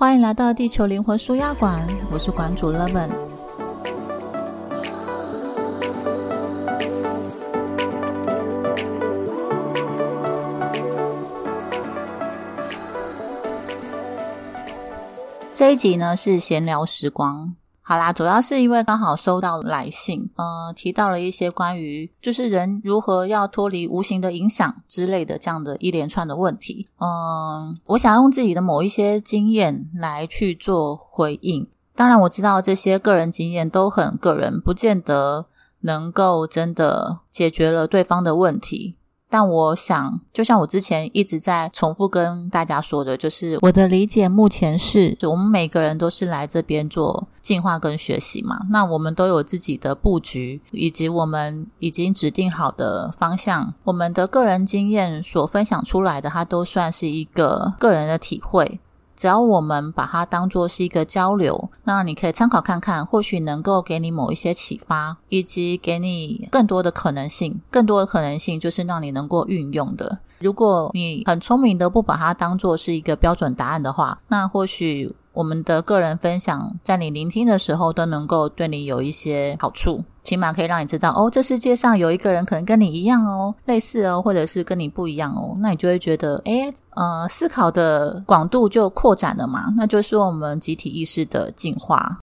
欢迎来到地球灵魂舒压馆，我是馆主 Leven。这一集呢是闲聊时光。好啦，主要是因为刚好收到来信，呃，提到了一些关于就是人如何要脱离无形的影响之类的这样的一连串的问题。嗯，我想用自己的某一些经验来去做回应。当然，我知道这些个人经验都很个人，不见得能够真的解决了对方的问题。但我想，就像我之前一直在重复跟大家说的，就是我的理解目前是，我们每个人都是来这边做进化跟学习嘛。那我们都有自己的布局，以及我们已经指定好的方向。我们的个人经验所分享出来的，它都算是一个个人的体会。只要我们把它当做是一个交流，那你可以参考看看，或许能够给你某一些启发，以及给你更多的可能性。更多的可能性就是让你能够运用的。如果你很聪明的不把它当做是一个标准答案的话，那或许。我们的个人分享，在你聆听的时候，都能够对你有一些好处，起码可以让你知道，哦，这世界上有一个人可能跟你一样哦，类似哦，或者是跟你不一样哦，那你就会觉得，诶呃，思考的广度就扩展了嘛，那就是我们集体意识的进化。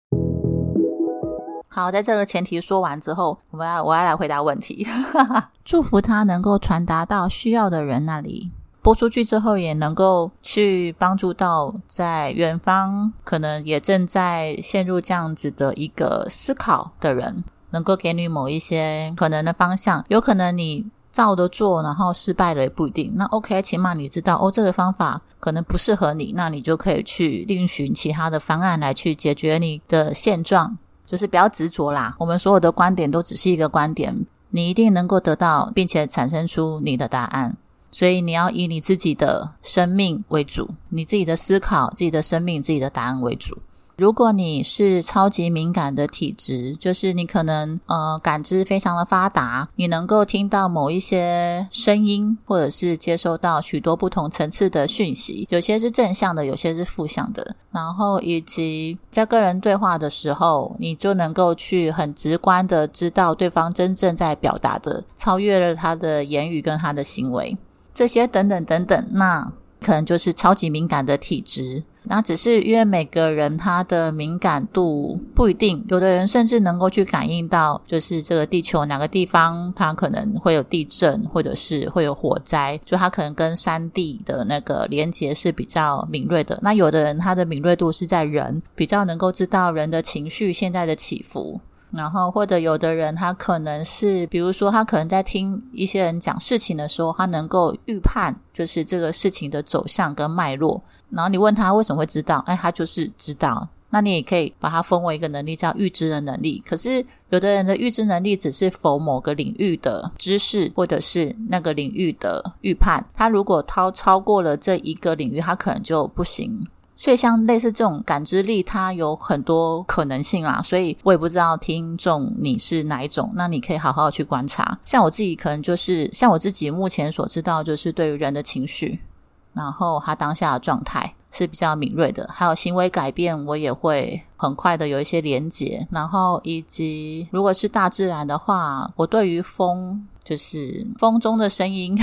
好，在这个前提说完之后，我要我要来回答问题，祝福他能够传达到需要的人那里。播出去之后，也能够去帮助到在远方可能也正在陷入这样子的一个思考的人，能够给你某一些可能的方向。有可能你照着做，然后失败了也不一定。那 OK，起码你知道哦，这个方法可能不适合你，那你就可以去另寻其他的方案来去解决你的现状。就是不要执着啦，我们所有的观点都只是一个观点，你一定能够得到并且产生出你的答案。所以你要以你自己的生命为主，你自己的思考、自己的生命、自己的答案为主。如果你是超级敏感的体质，就是你可能呃感知非常的发达，你能够听到某一些声音，或者是接收到许多不同层次的讯息，有些是正向的，有些是负向的。然后以及在跟人对话的时候，你就能够去很直观的知道对方真正在表达的，超越了他的言语跟他的行为。这些等等等等，那可能就是超级敏感的体质。那只是因为每个人他的敏感度不一定，有的人甚至能够去感应到，就是这个地球哪个地方它可能会有地震，或者是会有火灾，就他可能跟山地的那个连接是比较敏锐的。那有的人他的敏锐度是在人，比较能够知道人的情绪现在的起伏。然后，或者有的人，他可能是，比如说，他可能在听一些人讲事情的时候，他能够预判，就是这个事情的走向跟脉络。然后你问他为什么会知道，哎，他就是知道。那你也可以把它分为一个能力，叫预知的能力。可是有的人的预知能力只是否某个领域的知识，或者是那个领域的预判。他如果超超过了这一个领域，他可能就不行。所以像类似这种感知力，它有很多可能性啦。所以我也不知道听众你是哪一种，那你可以好好去观察。像我自己可能就是像我自己目前所知道，就是对于人的情绪，然后他当下的状态是比较敏锐的，还有行为改变，我也会很快的有一些连结。然后以及如果是大自然的话，我对于风，就是风中的声音。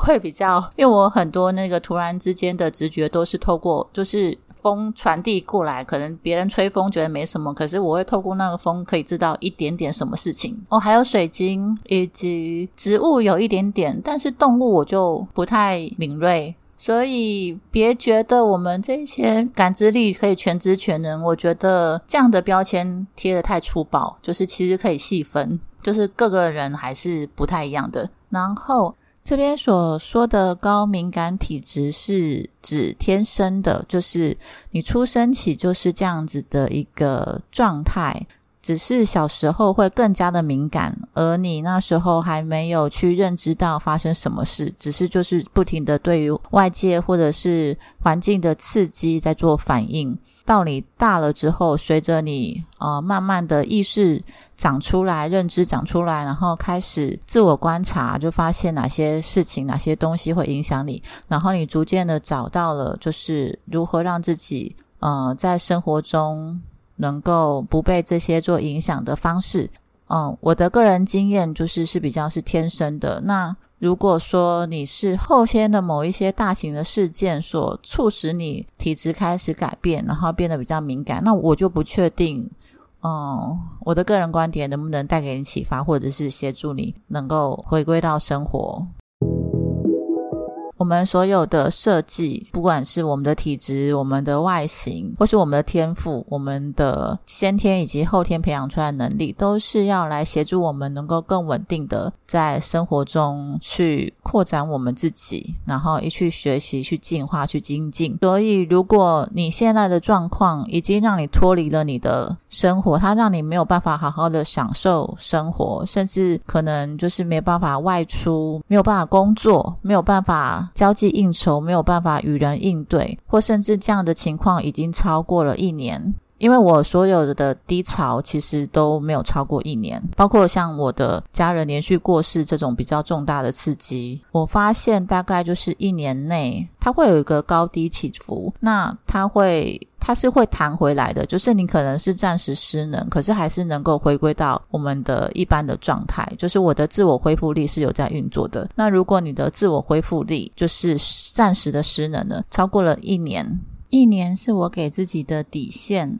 会比较，因为我很多那个突然之间的直觉都是透过，就是风传递过来，可能别人吹风觉得没什么，可是我会透过那个风可以知道一点点什么事情。哦，还有水晶以及植物有一点点，但是动物我就不太敏锐，所以别觉得我们这些感知力可以全知全能，我觉得这样的标签贴的太粗暴，就是其实可以细分，就是各个人还是不太一样的，然后。这边所说的高敏感体质是指天生的，就是你出生起就是这样子的一个状态，只是小时候会更加的敏感，而你那时候还没有去认知到发生什么事，只是就是不停的对于外界或者是环境的刺激在做反应。到你大了之后，随着你呃慢慢的意识长出来，认知长出来，然后开始自我观察，就发现哪些事情、哪些东西会影响你，然后你逐渐的找到了，就是如何让自己呃，在生活中能够不被这些做影响的方式。嗯，我的个人经验就是是比较是天生的。那如果说你是后天的某一些大型的事件所促使你体质开始改变，然后变得比较敏感，那我就不确定。嗯，我的个人观点能不能带给你启发，或者是协助你能够回归到生活？我们所有的设计，不管是我们的体质、我们的外形，或是我们的天赋、我们的先天以及后天培养出来的能力，都是要来协助我们能够更稳定的在生活中去扩展我们自己，然后一去学习、去进化、去精进。所以，如果你现在的状况已经让你脱离了你的生活，它让你没有办法好好的享受生活，甚至可能就是没有办法外出、没有办法工作、没有办法。交际应酬没有办法与人应对，或甚至这样的情况已经超过了一年。因为我所有的低潮其实都没有超过一年，包括像我的家人连续过世这种比较重大的刺激，我发现大概就是一年内它会有一个高低起伏，那它会它是会弹回来的，就是你可能是暂时失能，可是还是能够回归到我们的一般的状态，就是我的自我恢复力是有在运作的。那如果你的自我恢复力就是暂时的失能了，超过了一年。一年是我给自己的底线，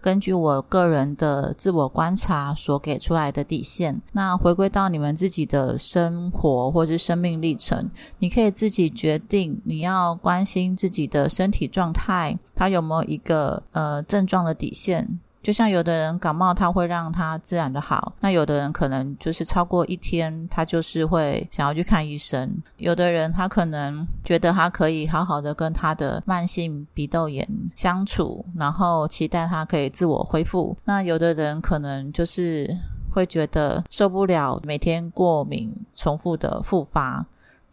根据我个人的自我观察所给出来的底线。那回归到你们自己的生活或是生命历程，你可以自己决定你要关心自己的身体状态，它有没有一个呃症状的底线。就像有的人感冒，他会让他自然的好；那有的人可能就是超过一天，他就是会想要去看医生。有的人他可能觉得他可以好好的跟他的慢性鼻窦炎相处，然后期待他可以自我恢复。那有的人可能就是会觉得受不了每天过敏重复的复发。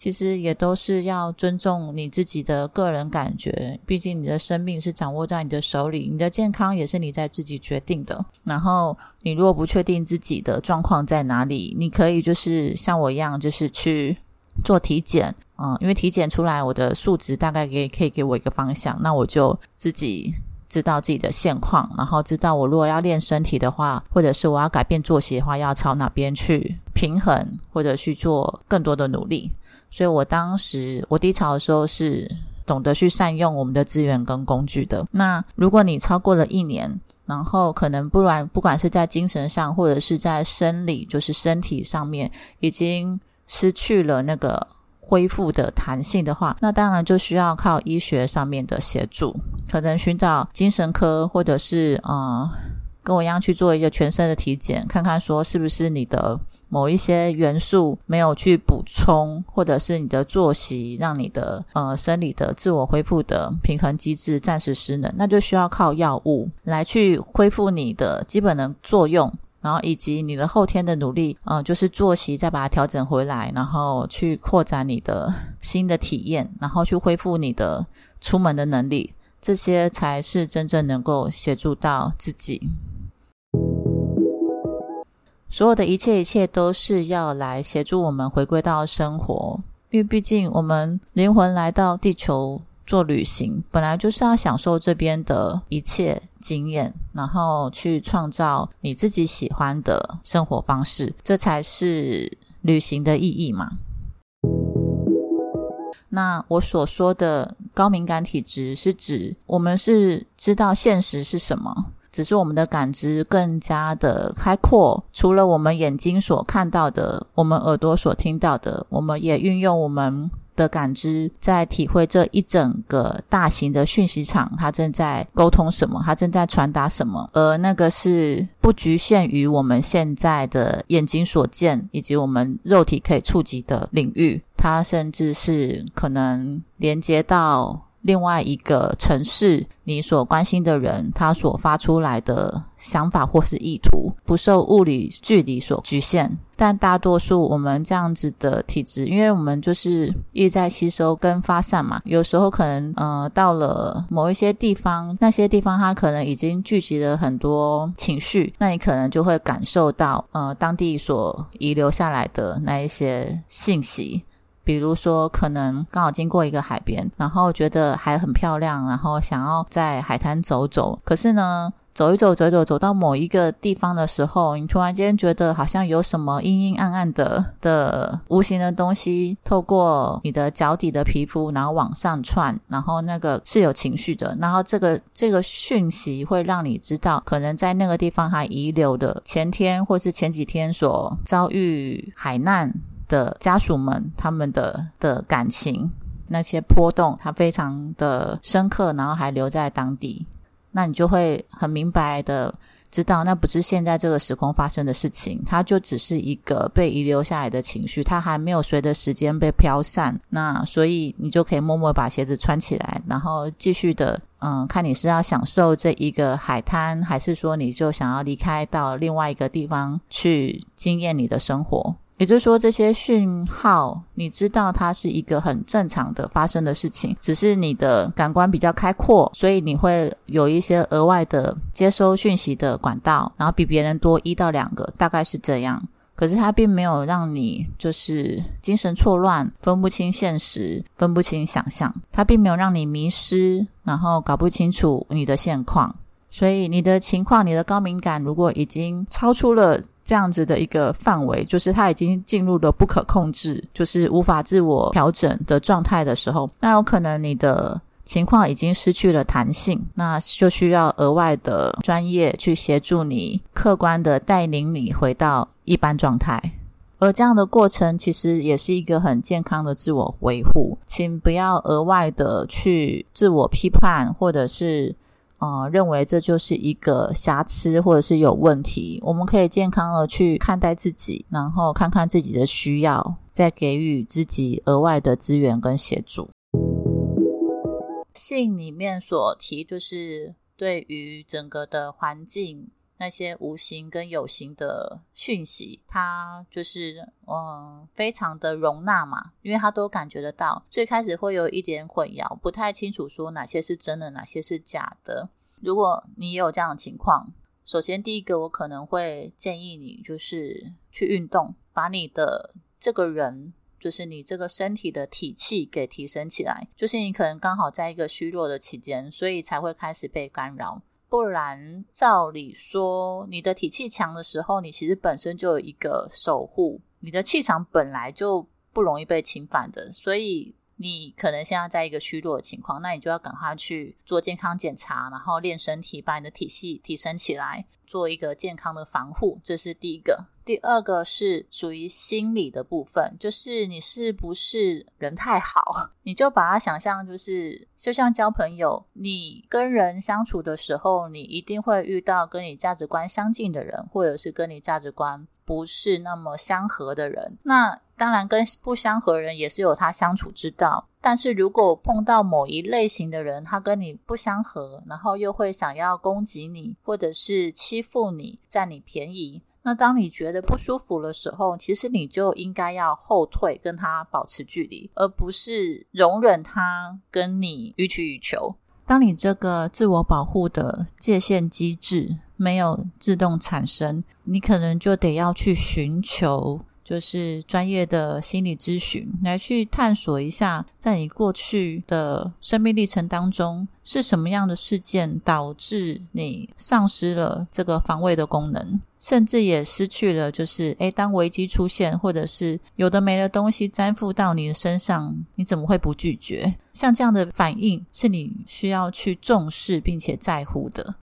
其实也都是要尊重你自己的个人感觉，毕竟你的生命是掌握在你的手里，你的健康也是你在自己决定的。然后你如果不确定自己的状况在哪里，你可以就是像我一样，就是去做体检，嗯，因为体检出来我的数值大概可以可以给我一个方向，那我就自己知道自己的现况，然后知道我如果要练身体的话，或者是我要改变作息的话，要朝哪边去平衡，或者去做更多的努力。所以我当时我低潮的时候是懂得去善用我们的资源跟工具的。那如果你超过了一年，然后可能不然，不管是在精神上或者是在生理，就是身体上面已经失去了那个恢复的弹性的话，那当然就需要靠医学上面的协助，可能寻找精神科或者是呃跟我一样去做一个全身的体检，看看说是不是你的。某一些元素没有去补充，或者是你的作息让你的呃生理的自我恢复的平衡机制暂时失能，那就需要靠药物来去恢复你的基本的作用，然后以及你的后天的努力，嗯，就是作息再把它调整回来，然后去扩展你的新的体验，然后去恢复你的出门的能力，这些才是真正能够协助到自己。所有的一切，一切都是要来协助我们回归到生活，因为毕竟我们灵魂来到地球做旅行，本来就是要享受这边的一切经验，然后去创造你自己喜欢的生活方式，这才是旅行的意义嘛。那我所说的高敏感体质，是指我们是知道现实是什么。只是我们的感知更加的开阔，除了我们眼睛所看到的，我们耳朵所听到的，我们也运用我们的感知，在体会这一整个大型的讯息场，它正在沟通什么，它正在传达什么，而那个是不局限于我们现在的眼睛所见，以及我们肉体可以触及的领域，它甚至是可能连接到。另外一个城市，你所关心的人，他所发出来的想法或是意图，不受物理距离所局限。但大多数我们这样子的体质，因为我们就是一直在吸收跟发散嘛，有时候可能呃到了某一些地方，那些地方它可能已经聚集了很多情绪，那你可能就会感受到呃当地所遗留下来的那一些信息。比如说，可能刚好经过一个海边，然后觉得海很漂亮，然后想要在海滩走走。可是呢，走一走，走一走，走到某一个地方的时候，你突然间觉得好像有什么阴阴暗暗的的无形的东西透过你的脚底的皮肤，然后往上窜，然后那个是有情绪的。然后这个这个讯息会让你知道，可能在那个地方还遗留的前天或是前几天所遭遇海难的家属们，他们的的感情那些波动，它非常的深刻，然后还留在当地。那你就会很明白的知道，那不是现在这个时空发生的事情，它就只是一个被遗留下来的情绪，它还没有随着时间被飘散。那所以你就可以默默把鞋子穿起来，然后继续的，嗯，看你是要享受这一个海滩，还是说你就想要离开到另外一个地方去经验你的生活。也就是说，这些讯号，你知道它是一个很正常的发生的事情，只是你的感官比较开阔，所以你会有一些额外的接收讯息的管道，然后比别人多一到两个，大概是这样。可是它并没有让你就是精神错乱，分不清现实，分不清想象，它并没有让你迷失，然后搞不清楚你的现况。所以你的情况，你的高敏感如果已经超出了。这样子的一个范围，就是它已经进入了不可控制，就是无法自我调整的状态的时候，那有可能你的情况已经失去了弹性，那就需要额外的专业去协助你，客观的带领你回到一般状态。而这样的过程其实也是一个很健康的自我维护，请不要额外的去自我批判，或者是。呃，认为这就是一个瑕疵或者是有问题，我们可以健康的去看待自己，然后看看自己的需要，再给予自己额外的资源跟协助。信里面所提，就是对于整个的环境。那些无形跟有形的讯息，它就是嗯，非常的容纳嘛，因为它都感觉得到。最开始会有一点混淆，不太清楚说哪些是真的，哪些是假的。如果你也有这样的情况，首先第一个，我可能会建议你就是去运动，把你的这个人，就是你这个身体的体气给提升起来。就是你可能刚好在一个虚弱的期间，所以才会开始被干扰。不然，照理说，你的体气强的时候，你其实本身就有一个守护，你的气场本来就不容易被侵犯的，所以你可能现在在一个虚弱的情况，那你就要赶快去做健康检查，然后练身体，把你的体系提升起来，做一个健康的防护，这是第一个。第二个是属于心理的部分，就是你是不是人太好，你就把它想象就是就像交朋友，你跟人相处的时候，你一定会遇到跟你价值观相近的人，或者是跟你价值观不是那么相合的人。那当然跟不相合人也是有他相处之道，但是如果碰到某一类型的人，他跟你不相合，然后又会想要攻击你，或者是欺负你，占你便宜。那当你觉得不舒服的时候，其实你就应该要后退，跟他保持距离，而不是容忍他跟你予取予求。当你这个自我保护的界限机制没有自动产生，你可能就得要去寻求。就是专业的心理咨询，来去探索一下，在你过去的生命历程当中，是什么样的事件导致你丧失了这个防卫的功能，甚至也失去了，就是诶，当危机出现，或者是有的没的东西粘附到你的身上，你怎么会不拒绝？像这样的反应，是你需要去重视并且在乎的。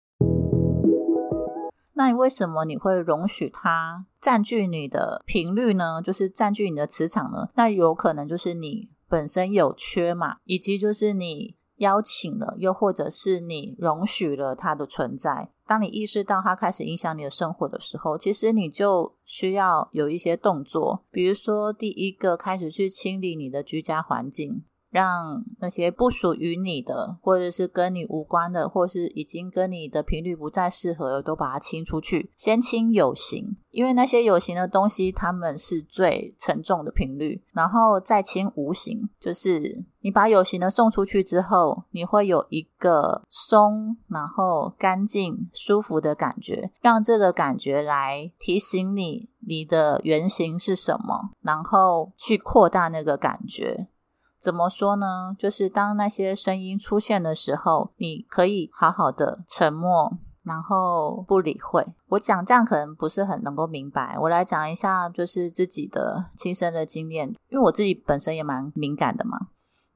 那你为什么你会容许他占据你的频率呢？就是占据你的磁场呢？那有可能就是你本身有缺嘛，以及就是你邀请了，又或者是你容许了它的存在。当你意识到它开始影响你的生活的时候，其实你就需要有一些动作，比如说第一个开始去清理你的居家环境。让那些不属于你的，或者是跟你无关的，或是已经跟你的频率不再适合了，都把它清出去。先清有形，因为那些有形的东西，它们是最沉重的频率。然后再清无形，就是你把有形的送出去之后，你会有一个松，然后干净、舒服的感觉，让这个感觉来提醒你你的原型是什么，然后去扩大那个感觉。怎么说呢？就是当那些声音出现的时候，你可以好好的沉默，然后不理会。我讲这样可能不是很能够明白，我来讲一下，就是自己的亲身的经验，因为我自己本身也蛮敏感的嘛。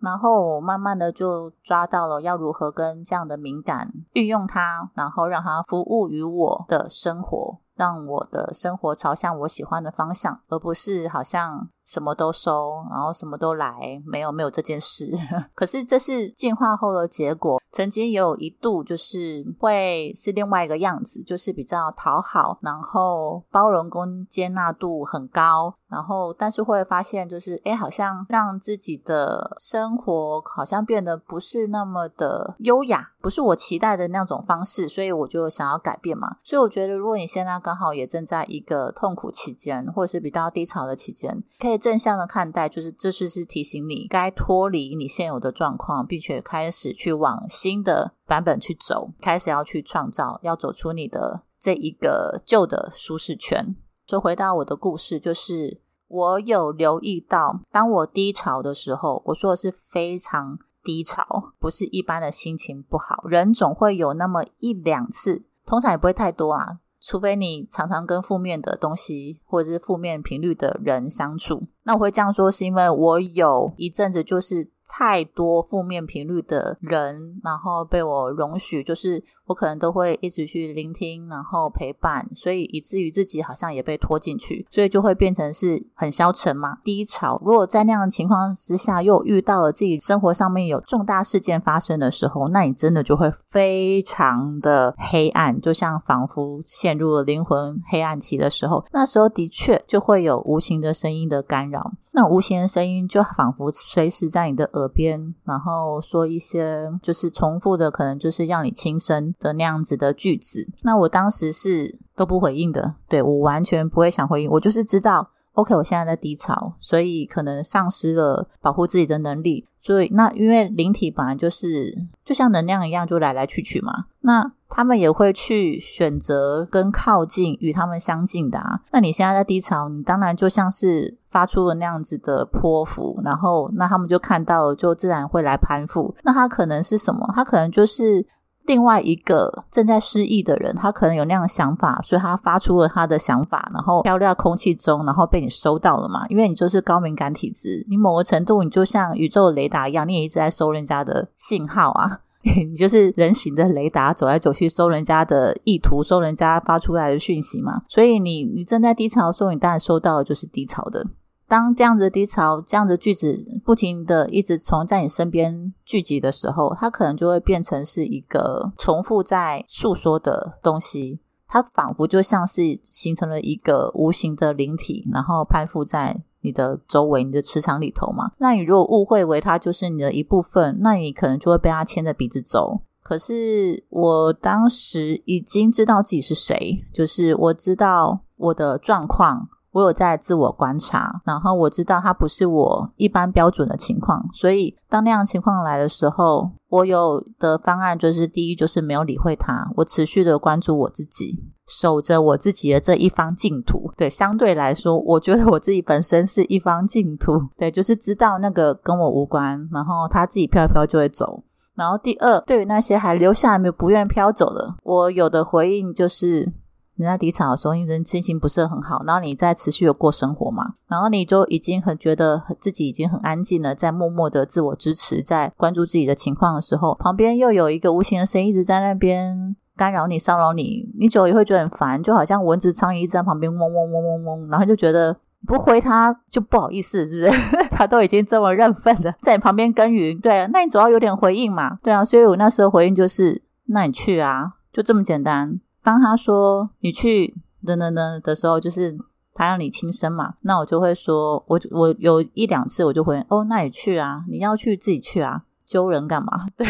然后我慢慢的就抓到了要如何跟这样的敏感运用它，然后让它服务于我的生活，让我的生活朝向我喜欢的方向，而不是好像。什么都收，然后什么都来，没有没有这件事。可是这是进化后的结果。曾经也有一度就是会是另外一个样子，就是比较讨好，然后包容跟接纳度很高，然后但是会发现就是哎，好像让自己的生活好像变得不是那么的优雅，不是我期待的那种方式，所以我就想要改变嘛。所以我觉得，如果你现在刚好也正在一个痛苦期间，或者是比较低潮的期间，可以。正向的看待，就是这次是提醒你该脱离你现有的状况，并且开始去往新的版本去走，开始要去创造，要走出你的这一个旧的舒适圈。就回到我的故事，就是我有留意到，当我低潮的时候，我说的是非常低潮，不是一般的心情不好，人总会有那么一两次，通常也不会太多啊。除非你常常跟负面的东西或者是负面频率的人相处，那我会这样说，是因为我有一阵子就是。太多负面频率的人，然后被我容许，就是我可能都会一直去聆听，然后陪伴，所以以至于自己好像也被拖进去，所以就会变成是很消沉嘛，低潮。如果在那样的情况之下，又遇到了自己生活上面有重大事件发生的时候，那你真的就会非常的黑暗，就像仿佛陷入了灵魂黑暗期的时候，那时候的确就会有无形的声音的干扰。那无形的声音就仿佛随时在你的耳边，然后说一些就是重复的，可能就是让你轻生的那样子的句子。那我当时是都不回应的，对我完全不会想回应，我就是知道，OK，我现在在低潮，所以可能丧失了保护自己的能力。所以那因为灵体本来就是就像能量一样，就来来去去嘛。那他们也会去选择跟靠近与他们相近的啊。那你现在在低潮，你当然就像是发出了那样子的泼妇，然后那他们就看到了，就自然会来攀附。那他可能是什么？他可能就是另外一个正在失忆的人，他可能有那样的想法，所以他发出了他的想法，然后飘到空气中，然后被你收到了嘛？因为你就是高敏感体质，你某个程度，你就像宇宙雷达一样，你也一直在收人家的信号啊。你就是人形的雷达，走来走去收人家的意图，收人家发出来的讯息嘛。所以你你正在低潮的时候，你当然收到的就是低潮的。当这样子低潮、这样的句子不停的一直从在你身边聚集的时候，它可能就会变成是一个重复在诉说的东西。它仿佛就像是形成了一个无形的灵体，然后攀附在。你的周围，你的磁场里头嘛，那你如果误会为它就是你的一部分，那你可能就会被它牵着鼻子走。可是我当时已经知道自己是谁，就是我知道我的状况，我有在自我观察，然后我知道它不是我一般标准的情况，所以当那样情况来的时候，我有的方案就是第一就是没有理会他，我持续的关注我自己。守着我自己的这一方净土，对，相对来说，我觉得我自己本身是一方净土，对，就是知道那个跟我无关，然后他自己飘一飘就会走。然后第二，对于那些还留下来没有不愿飘走的，我有的回应就是，人家低潮的时候，你人心情不是很好，然后你在持续的过生活嘛，然后你就已经很觉得自己已经很安静了，在默默的自我支持，在关注自己的情况的时候，旁边又有一个无形的声音一直在那边。干扰你、骚扰你，你久也会觉得很烦，就好像蚊子、苍蝇一直在旁边嗡嗡嗡嗡嗡，然后就觉得不回他就不好意思，是不是？他都已经这么认份的在你旁边耕耘，对啊，那你总要有点回应嘛，对啊，所以我那时候回应就是，那你去啊，就这么简单。当他说你去等等等的时候，就是他让你轻生嘛，那我就会说，我我有一两次我就会，哦，那你去啊，你要去自己去啊，揪人干嘛？对，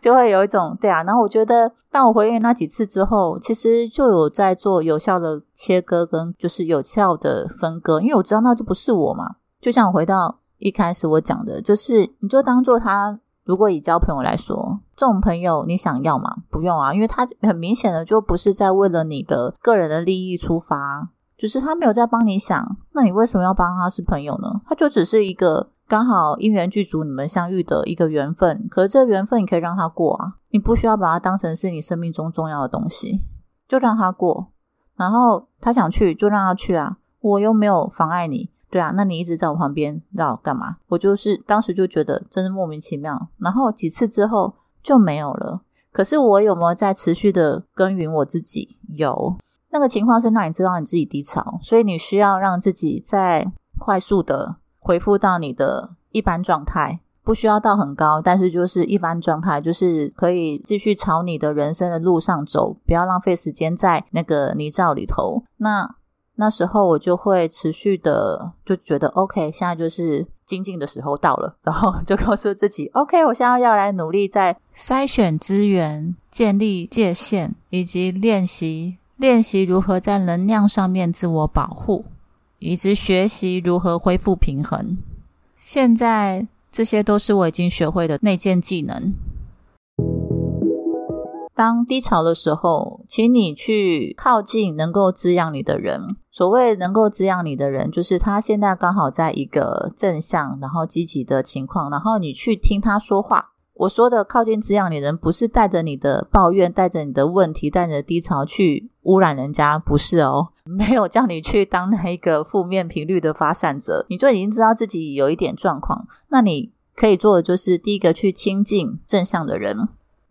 就会有一种对啊。然后我觉得，当我回应那几次之后，其实就有在做有效的切割跟就是有效的分割，因为我知道那就不是我嘛。就像我回到一开始我讲的，就是你就当做他。如果以交朋友来说，这种朋友你想要吗？不用啊，因为他很明显的就不是在为了你的个人的利益出发，只是他没有在帮你想，那你为什么要帮他是朋友呢？他就只是一个刚好因缘具足你们相遇的一个缘分，可是这缘分你可以让他过啊，你不需要把他当成是你生命中重要的东西，就让他过，然后他想去就让他去啊，我又没有妨碍你。对啊，那你一直在我旁边，要干嘛？我就是当时就觉得真是莫名其妙，然后几次之后就没有了。可是我有没有在持续的耕耘我自己？有，那个情况是让你知道你自己低潮，所以你需要让自己在快速的恢复到你的一般状态，不需要到很高，但是就是一般状态，就是可以继续朝你的人生的路上走，不要浪费时间在那个泥沼里头。那。那时候我就会持续的就觉得 OK，现在就是精进的时候到了，然后 就告诉自己 OK，我现在要来努力在筛选资源、建立界限，以及练习练习如何在能量上面自我保护，以及学习如何恢复平衡。现在这些都是我已经学会的内建技能。当低潮的时候，请你去靠近能够滋养你的人。所谓能够滋养你的人，就是他现在刚好在一个正向、然后积极的情况，然后你去听他说话。我说的靠近滋养你的人，不是带着你的抱怨、带着你的问题、带着低潮去污染人家，不是哦。没有叫你去当那一个负面频率的发散者，你就已经知道自己有一点状况。那你可以做的就是，第一个去亲近正向的人。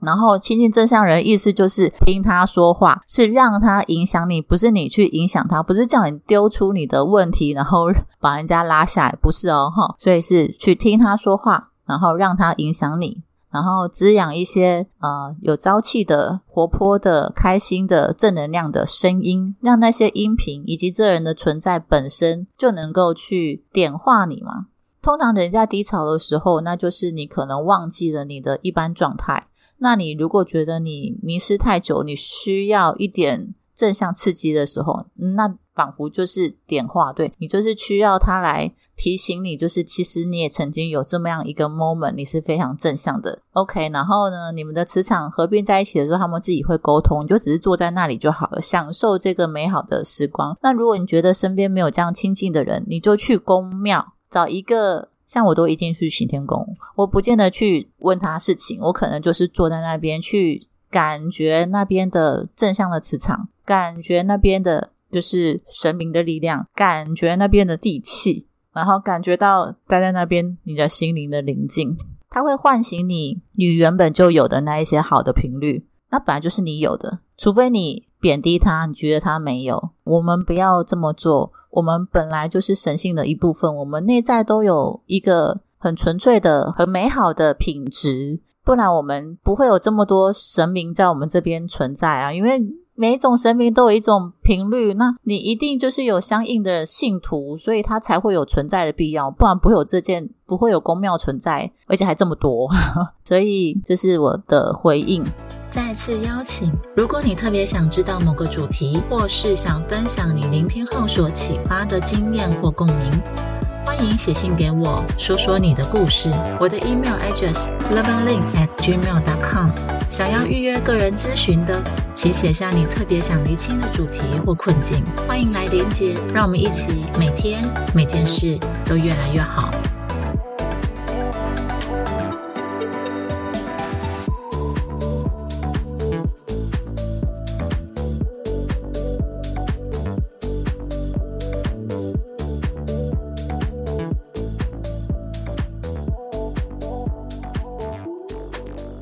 然后亲近正向人，意思就是听他说话，是让他影响你，不是你去影响他，不是叫你丢出你的问题，然后 把人家拉下来，不是哦，哈。所以是去听他说话，然后让他影响你，然后滋养一些呃有朝气的、活泼的、开心的、正能量的声音，让那些音频以及这人的存在本身就能够去点化你嘛。通常人在低潮的时候，那就是你可能忘记了你的一般状态。那你如果觉得你迷失太久，你需要一点正向刺激的时候，那仿佛就是点化，对你就是需要他来提醒你，就是其实你也曾经有这么样一个 moment，你是非常正向的。OK，然后呢，你们的磁场合并在一起的时候，他们自己会沟通，你就只是坐在那里就好了，享受这个美好的时光。那如果你觉得身边没有这样亲近的人，你就去宫庙找一个。像我都一定去行天宫，我不见得去问他事情，我可能就是坐在那边去感觉那边的正向的磁场，感觉那边的就是神明的力量，感觉那边的地气，然后感觉到待在那边你的心灵的宁静，它会唤醒你你原本就有的那一些好的频率，那本来就是你有的，除非你贬低他，你觉得他没有，我们不要这么做。我们本来就是神性的一部分，我们内在都有一个很纯粹的、很美好的品质，不然我们不会有这么多神明在我们这边存在啊！因为每一种神明都有一种频率，那你一定就是有相应的信徒，所以它才会有存在的必要，不然不会有这件，不会有宫庙存在，而且还这么多。所以这是我的回应。再次邀请，如果你特别想知道某个主题，或是想分享你聆听后所启发的经验或共鸣，欢迎写信给我，说说你的故事。我的 email address loveandlink at gmail.com。想要预约个人咨询的，请写下你特别想厘清的主题或困境，欢迎来连接，让我们一起每天每件事都越来越好。